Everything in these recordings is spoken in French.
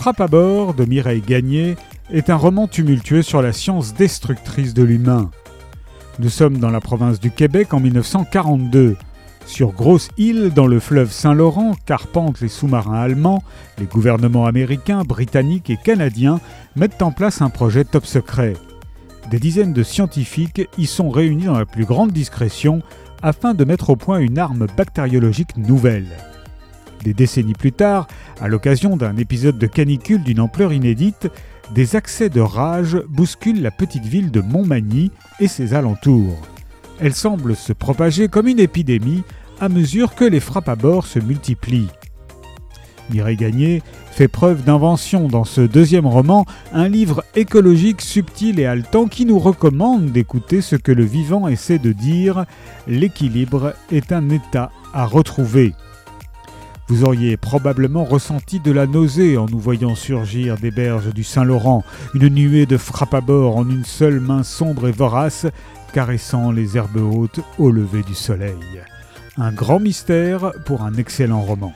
Frappe à bord de Mireille Gagné est un roman tumultueux sur la science destructrice de l'humain. Nous sommes dans la province du Québec en 1942. Sur Grosse Île, dans le fleuve Saint-Laurent, carpentent les sous-marins allemands, les gouvernements américains, britanniques et canadiens mettent en place un projet top secret. Des dizaines de scientifiques y sont réunis dans la plus grande discrétion afin de mettre au point une arme bactériologique nouvelle. Des décennies plus tard, à l'occasion d'un épisode de canicule d'une ampleur inédite, des accès de rage bousculent la petite ville de Montmagny et ses alentours. Elle semble se propager comme une épidémie à mesure que les frappes à bord se multiplient. Mireille Gagné fait preuve d'invention dans ce deuxième roman, un livre écologique subtil et haletant qui nous recommande d'écouter ce que le vivant essaie de dire l'équilibre est un état à retrouver. Vous auriez probablement ressenti de la nausée en nous voyant surgir des berges du Saint-Laurent, une nuée de frappe à bord en une seule main sombre et vorace, caressant les herbes hautes au lever du soleil. Un grand mystère pour un excellent roman.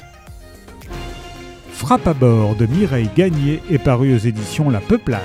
Frappe à bord de Mireille Gagné est paru aux éditions La Peuplade.